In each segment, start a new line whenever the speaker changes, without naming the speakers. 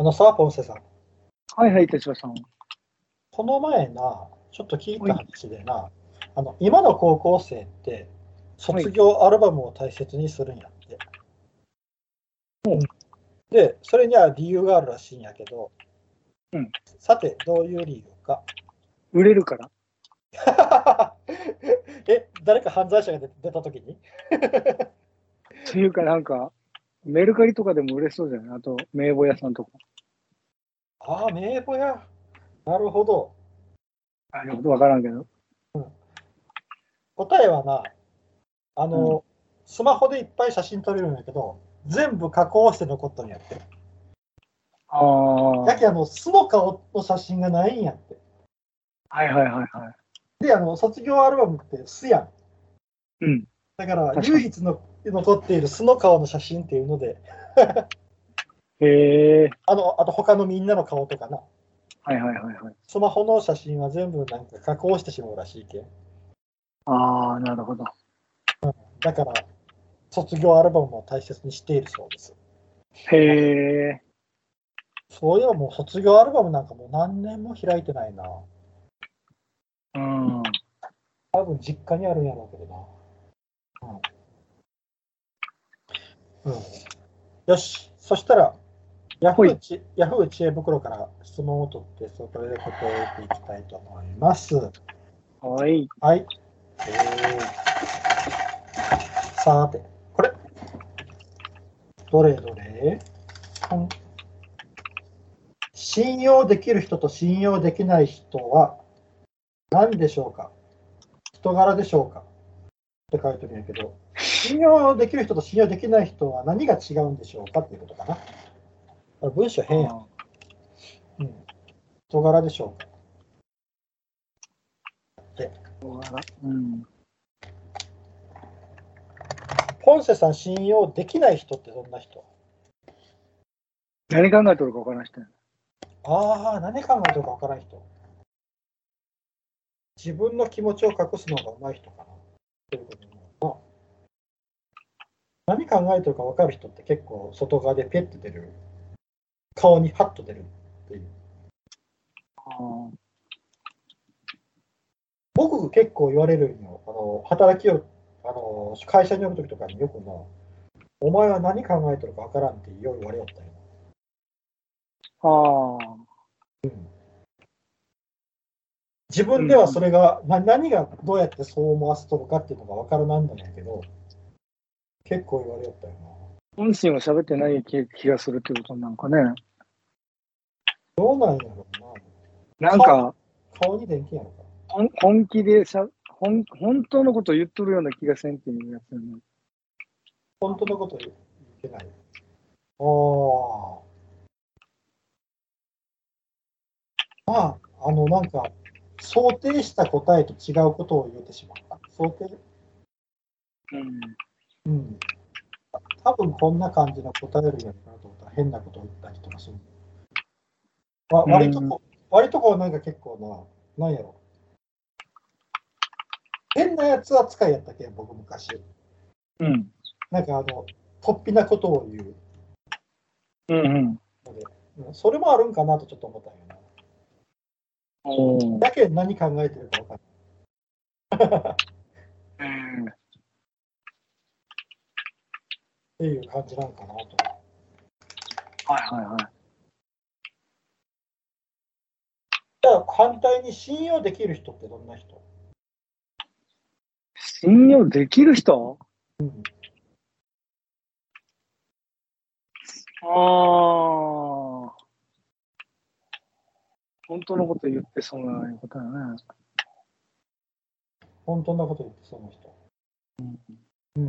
あのさ、ポンセさん。
はいはい、手島さん。
この前な、ちょっと聞いた話でな、あの今の高校生って、卒業アルバムを大切にするんやって。
うん
で、それには理由があるらしいんやけど、
うん
さて、どういう理由か。
売れるから。
え、誰か犯罪者が出出たときに
というか、なんか、メルカリとかでも売れそうじゃない？あと、名簿屋さんとか。
ああ、名簿や。なるほど。
あよくわからんけど。
答えはな、あの、スマホでいっぱい写真撮れるんやけど、全部加工して残ったんやって。
ああ。は
やけあの、素の顔の写真がないんやって。
いはいはいはい。
で、あの、卒業アルバムって素やん。
うん。
だから、唯一の残っている素の顔の写真っていうので、
へえ。
あの、あと他のみんなの顔とかな、
はいはいはいはい。
スマホの写真は全部なんか加工してしまうらしいけん。
ああ、なるほど。
だから、卒業アルバムを大切にしているそうです。
へえ。
そういえばもう卒業アルバムなんかもう何年も開いてないな。
うん。
多分実家にあるんやろうけどな。うん。うん、よし、そしたら、ヤフーちヤフー知恵袋から質問を取って、それで答えていきたいと思います。
はい。
はい。えー、さて、これ。どれどれ、うん信用できる人と信用できない人は何でしょうか？人柄でしょうか？って書いてるんやけど、信用できる人と信用できない人は何が違うんでしょうかっていうことかな。文章変やん。うん。人柄でしょうか
うん。
ポンセさん信用できない人ってどんな人？
何考えとるかわからん人や
ああ、何考えてるか分からん人。自分の気持ちを隠すのが上手い人かな。っていうことになるな何考えてるか分かる人って結構外側でペッて出る。顔にハッと出るっていう。
あ
僕結構言われるんよ。あの働きよる、あの会社におる時とかによくな、お前は何考えてるか分からんってよう言われよったよ。
あ。ああ。
自分ではそれが、な何がどうやってそう思わせとるかっていうのが分からなんだんやけど、結構言われよったよな。
本心は喋ってない気気がするってことなんかね。
どうなんやろう
なんか、
な。顔に電気やろか。
本気でしゃ、本本当のこと言っとるような気がせんっていうやつよね。
本当のこと言ってない。ああ。まあ、あの、なんか、想定した答えと違うことを言ってしまった。想定？
うん。
うん。多分こんな感じの答えるやろなと思ったら変なことを言ったりとかする。わ割とこう、割とこうなんか結構な、なんやろ。変なやつ扱いやったけ？ん、僕昔。
うん。
なんかあの、突飛なことを言う
うんうん。
それもあるんかなとちょっと思ったんよな。
おー
だけど何考えてるか分かんない
うん
っていう感じなんかなと。
はいはいはい。
じゃあ反対に信用できる人ってどんな人？
信用できる人？
うん。
ああ。本当のこと言ってそうなことだね。
本当なこと言ってその人。うん。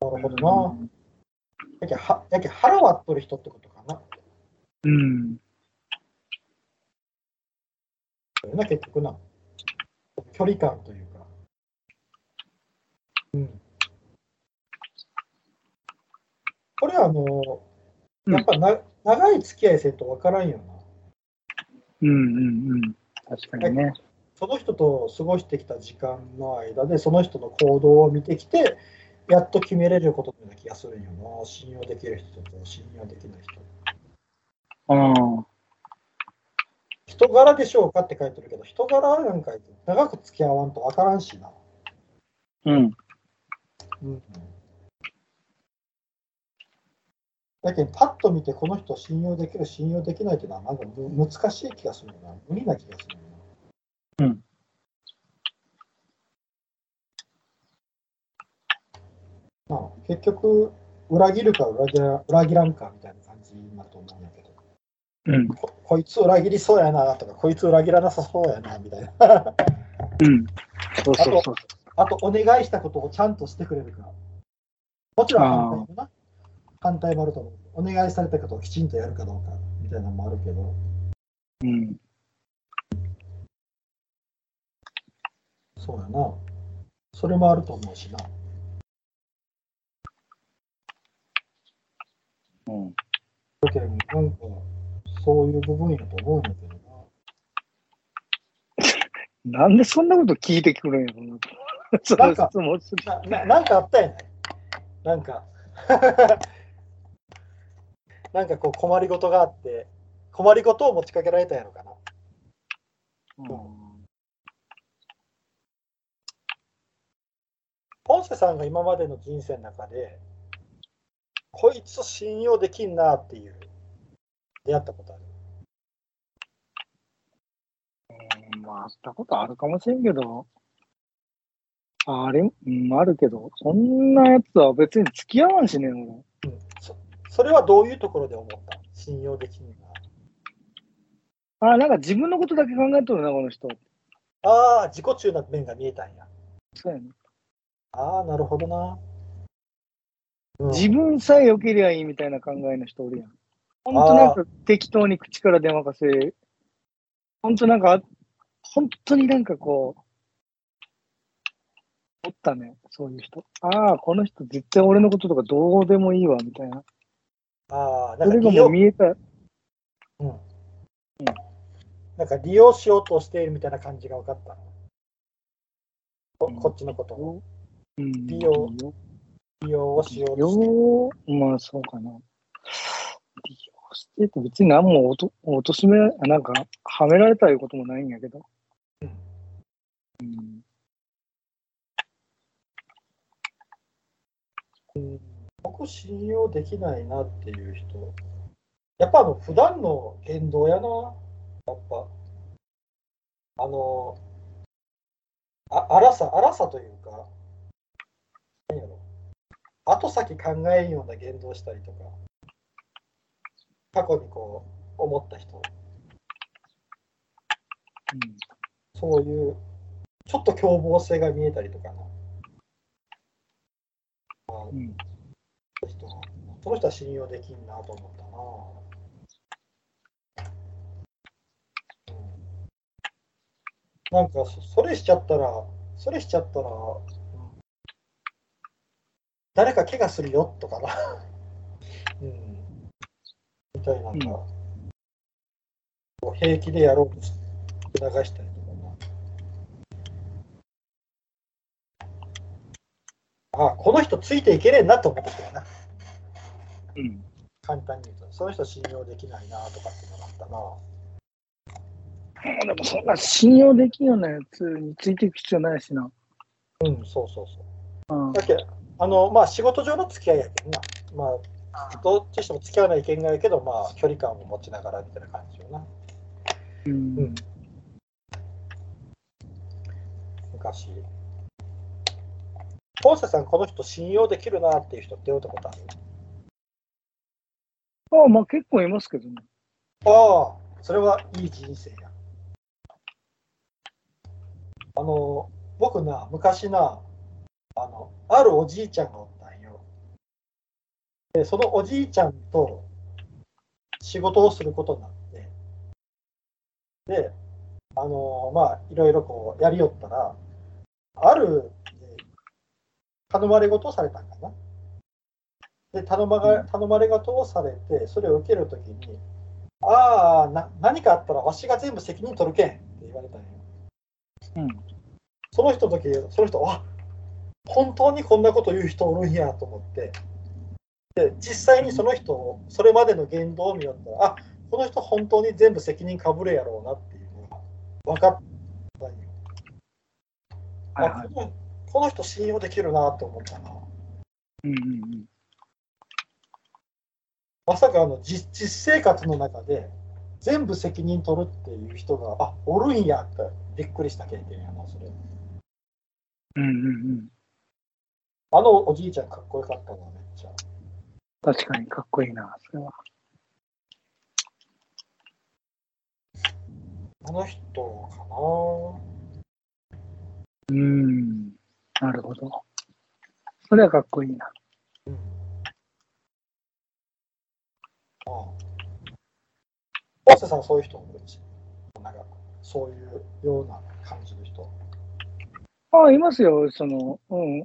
なるほどな。やけはやけ腹割っとる人ってことかな。
うん。
な結局な。距離感というか。うん。これはあの、やっぱな、長い付き合いせんと分からんよな。
うんうんうん。確かにね。
その人と過ごしてきた時間の間で、その人の行動を見てきて、やっと決めれることな気がするんよな。信用できる人と信用できない人。
あ
人柄でしょうかって書いてるけど、人柄なんか長く付き合わんと分からんしな。
うん。
うん。だけど、パッと見て、この人信用できる、信用できないっていうのは、なんかむ難しい気がするよな。無理な気がするよな。
うん。
まあ、結局、裏切るか裏切ら裏切らんかみたいな感じになると思うんだけど、
うん。
ここいつ裏切りそうやなとか、こいつ裏切らなさそうやなみたいな。
うん。そうそうそう。
あと、お願いしたことをちゃんとしてくれるか。もちろん反対もあると思う。お願いされたことをきちんとやるかどうかみたいなのもあるけど、
うん。
そうやな。それもあると思うしな。
うん。
だけど、なんか、そういう部分やと思うんだけどな。
なんでそんなこと聞いてくるんやろな。そ
なんか。なななんかあったよね。なんか、なんかこう困りごとがあって、困りごとを持ちかけられたんやろかな。
うん
ポンセさんが今までの人生の中で、こいつ信用できんなっていう、出会ったことある？
うんまあ、あったことあるかもしれんけど、あれ、うん、あるけど、そんなやつは別に付き合わんしね、俺。
うん、そそれはどういうところで思った？信用できんな。
あ、なんか自分のことだけ考えとるな、この人。
ああ、自己中な面が見えたんや。
そうやね。
ああ、なるほどな。うん
自分さえ良けりゃいいみたいな考えの人おるやん。ほんとなんか適当に口から出まかせ、ほんとなんか、本当になんかこう、おったね、そういう人。ああ、この人絶対俺のこととかどうでもいいわ、みたいな。
ああ、なんか利用
見えた。
うんなんか利用しようとしているみたいな感じが分かった。ここっちのことを。
うん、
利用利用をしよう
利
としている。
用、まあそうかな。利用してて別に何もおと貶としめ、なんか、はめられたいうこともないんやけど。
うん
うん
うん僕信用できないなっていう人。やっぱあの普段の言動やな。やっぱ。あの、あ荒さ、荒さというか、何やろ。後先考えんような言動したりとか、過去にこう思った人、そういうちょっと凶暴性が見えたりとかな。あ
うん
はその人は信用できんなと思ったな。うんなんかそそれしちゃったら、それしちゃったら、うん誰か怪我するよとかな。うん。みたいなんか、こう平気でやろうとして促したりとかな。あこの人ついていけねえなと思ってたよな。
うん
簡単に言うと、その人信用できないなとかっていうのがあったな。
でもそんな信用できんようなやつについていく必要ないしな。
うん、そうそうそう。
うん
だけどあの、まあ仕事上の付き合いやけどな。まあ、どっちにしても付き合わないといけないけど、まあ距離感を持ちながらみたいな感じよな。
うん
うん昔。ポンセさん、この人信用できるなっていう人って会ったことある？
ああ、まあ結構いますけどね。
ああ、それはいい人生や。あの、僕な、昔な、あの、あるおじいちゃんがおったんよ。で、そのおじいちゃんと仕事をすることになって、で、あの、まあ、いろいろこう、やりよったら、ある、頼まれ事をされたんかな。で、頼まが頼まれ事をされて、それを受けるときに、ああな、何かあったらわしが全部責任取るけんって言われたんよ。
うん。
その人の時、その人、あ本当にこんなこと言う人おるんやと思って、で実際にその人を、それまでの言動を見よったら、あこの人本当に全部責任かぶれやろうなっていうのが分かったんよ。
はいはい
あこのこの人信用できるなと思ったな。
うんうんうん。
まさかあの実実生活の中で全部責任取るっていう人が、あおるんやってびっくりした経験やな、それ。
うんうんうん。
あのおじいちゃんかっこよかったな、めっちゃ。
確かにかっこいいな、それは。
あの人か
うん。なるほど。それはかっこいいな。
ああ。大瀬さん、そういう人もいるし、なんか、そういうような感じの人。
ああ、いますよ。その、うん。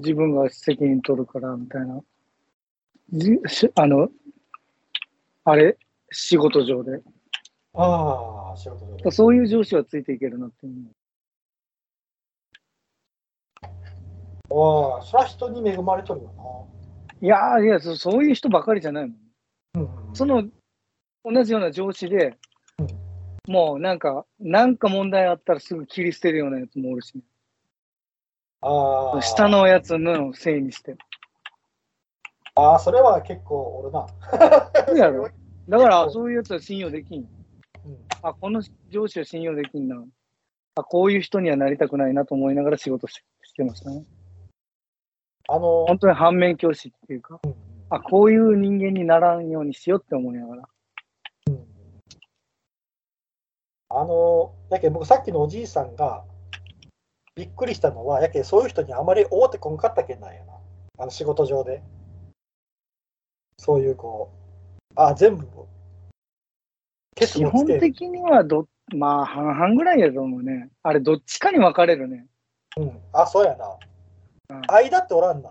自分が責任取るから、みたいな。じしあの、あれ、仕事上で。
ああ、仕事で。
そういう上司はついていけるなって。
ああ、それは人に恵まれとるよ
いやーいやそ、そういう人ばかりじゃないもん。その、同じような上司で、もうなんか、なんか問題あったらすぐ切り捨てるようなやつもおるし、
ああ。
下のやつのせいにして。
ああ、それは結構おるな。
そうやろ？だから、そういうやつは信用できん。
うん。
あ、この上司は信用できんな。あ、こういう人にはなりたくないなと思いながら仕事ししてましたね。
あの、
本当に反面教師っていうか、
うん
あ、こういう人間にならんようにしようって思いながら。
あの、やけん僕さっきのおじいさんがびっくりしたのは、やけんそういう人にあまり会うてこんかったけんなんやな。あの仕事上で。そういうこう、あ、全部、
基本的にはど、まあ、半々ぐらいやと思うね。あれ、どっちかに分かれるね。
うん。あ、そうやな。
うん
間っておらんな。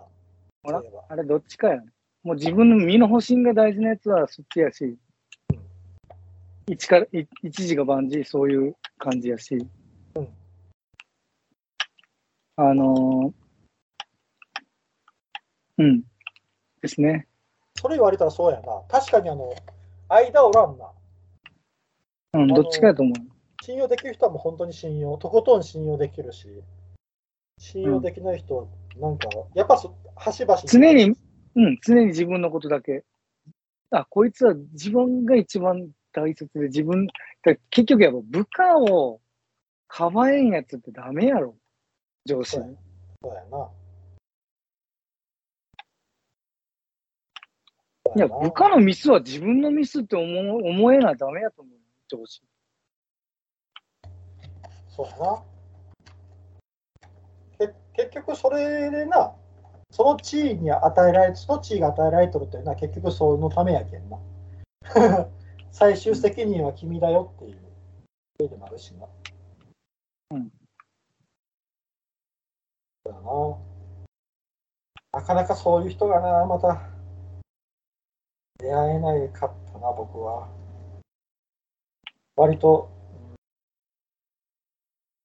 あれ、どっちかやね。もう自分の身の保身が大事なやつはそっちやし、一からい一時が万事、そういう感じやし。
うん
あのーうん。ですね。
それ言われたらそうやな。確かにあの、間おらんな。
うん、
の
どっちかやと思う。
信用できる人はもう本当に信用、とことん信用できるし、信用できない人は、なんか、やっぱそ端々に
常に、うん、常に自分のことだけ。あ、こいつは自分が一番大切で、自分、だ結局やっぱ部下をかばえんやつってダメやろ。上司に。
そうやな。
いや、部下のミスは自分のミスって思う思えなダメやと思う。上司。
そうやな。け結局それでな、その地位に与えられ、その地位が与えられとるっていうのは結局そのためやけんな。最終責任は君だよっていう例でもあるしな。
うん。
そうやな。なかなかそういう人がな、また出会えないかったな、僕は。割と、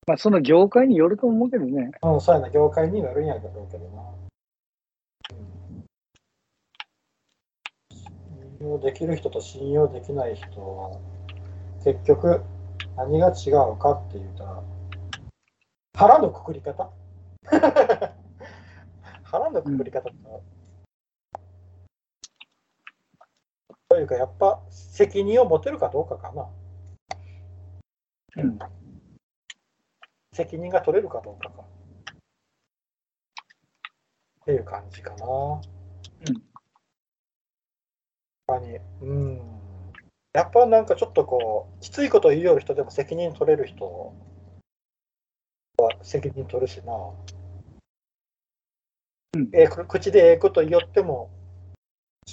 まあ、その業界によると思うけどね。
うん、そうやな、業界にはよるんやけどけどな。うん信用できる人と信用できない人は、結局、何が違うかって言ったら、腹のくくり方？腹のくくり方と、というか、やっぱ責任を持てるかどうかかな。
うん。
責任が取れるかどうかか。っていう感じかな。他に、うん。やっぱなんかちょっとこう、きついこと言いよる人でも責任取れる人は責任取るしな。
うん
え口でええこと言っても、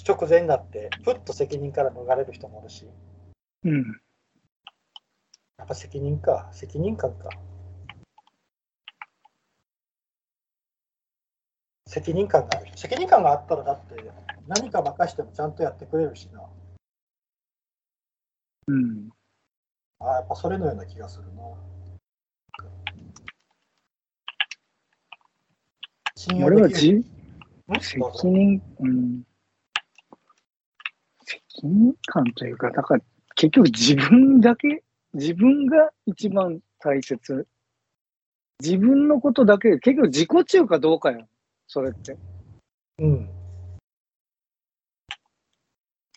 直前になって、ふっと責任から逃れる人もいるし、
うん。
やっぱ責任か、責任感か。責任感がある人。責任感があったらだって何か任してもちゃんとやってくれるしな。
うん。
あやっぱそれのような気がするな。信用できる。
責
ぞ
任、うん。責任感というか、だから結局自分だけ、自分が一番大切。自分のことだけ、結局自己中かどうかよ。それって。
うん。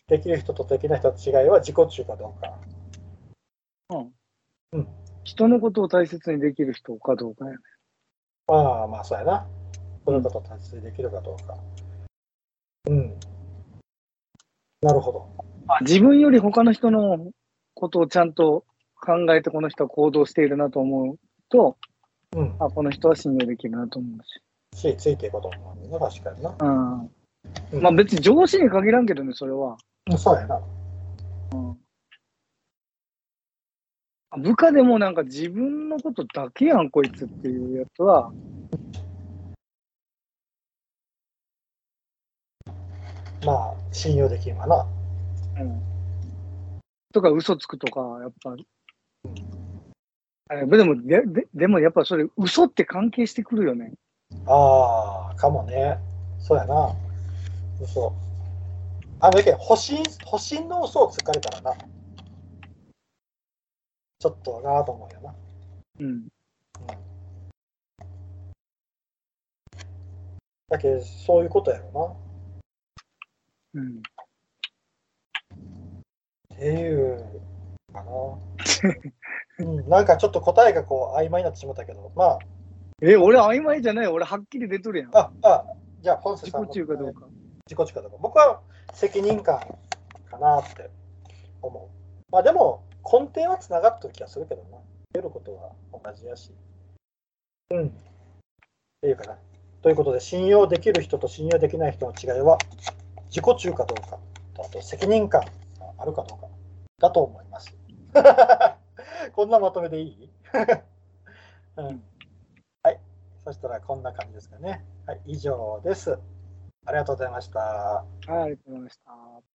できる人とできない人の違いは自己中かどうか。
うん。
うん
人のことを大切にできる人かどうかやね。
まあまあ、そうやな。そういうことを達成できるかどうか。うん。なるほど。
あ自分より他の人のことをちゃんと考えてこの人は行動しているなと思うと、
うん。
あ、この人は信用できるなと思うし。
し、ついていくこともあるね。確かにな。
うん。
うん
まあ別に上司に限らんけどね、それは。
うんそうやな。
部下でもなんか自分のことだけやん、こいつっていうやつは、
まあ、信用できんわな。
うん。とか嘘つくとか、やっぱ。でもでで、でもやっぱそれ、嘘って関係してくるよね。
ああ、かもね。そうやな。嘘。あの、だけど保身、保身の嘘をつかれたらな。ちょっとなと思うよな。
うん。
だけど、そういうことやろ
うん。
な。っていうかな。うん、なんかちょっと答えがこう曖昧になってしまったけど、ま
え、俺曖昧じゃない俺はっきり出とるやん。
あ、あ、あじゃあ本
自
瀬さんの
己中かどうか。
自己中かどうか。僕は責任感かなって思う。まあでも、根底はつながってる気がするけどな。出ることは同じやし。うん。っていうかな。ということで、信用できる人と信用できない人の違いは、自己中かどうかと、あと責任感があるかどうかだと思います。こんなまとめでいい、うん、はい。そしたらこんな感じですかね。はい。以上です。ありがとうございました。
はい、ありがとうございました。